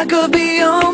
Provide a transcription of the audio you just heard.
I could be on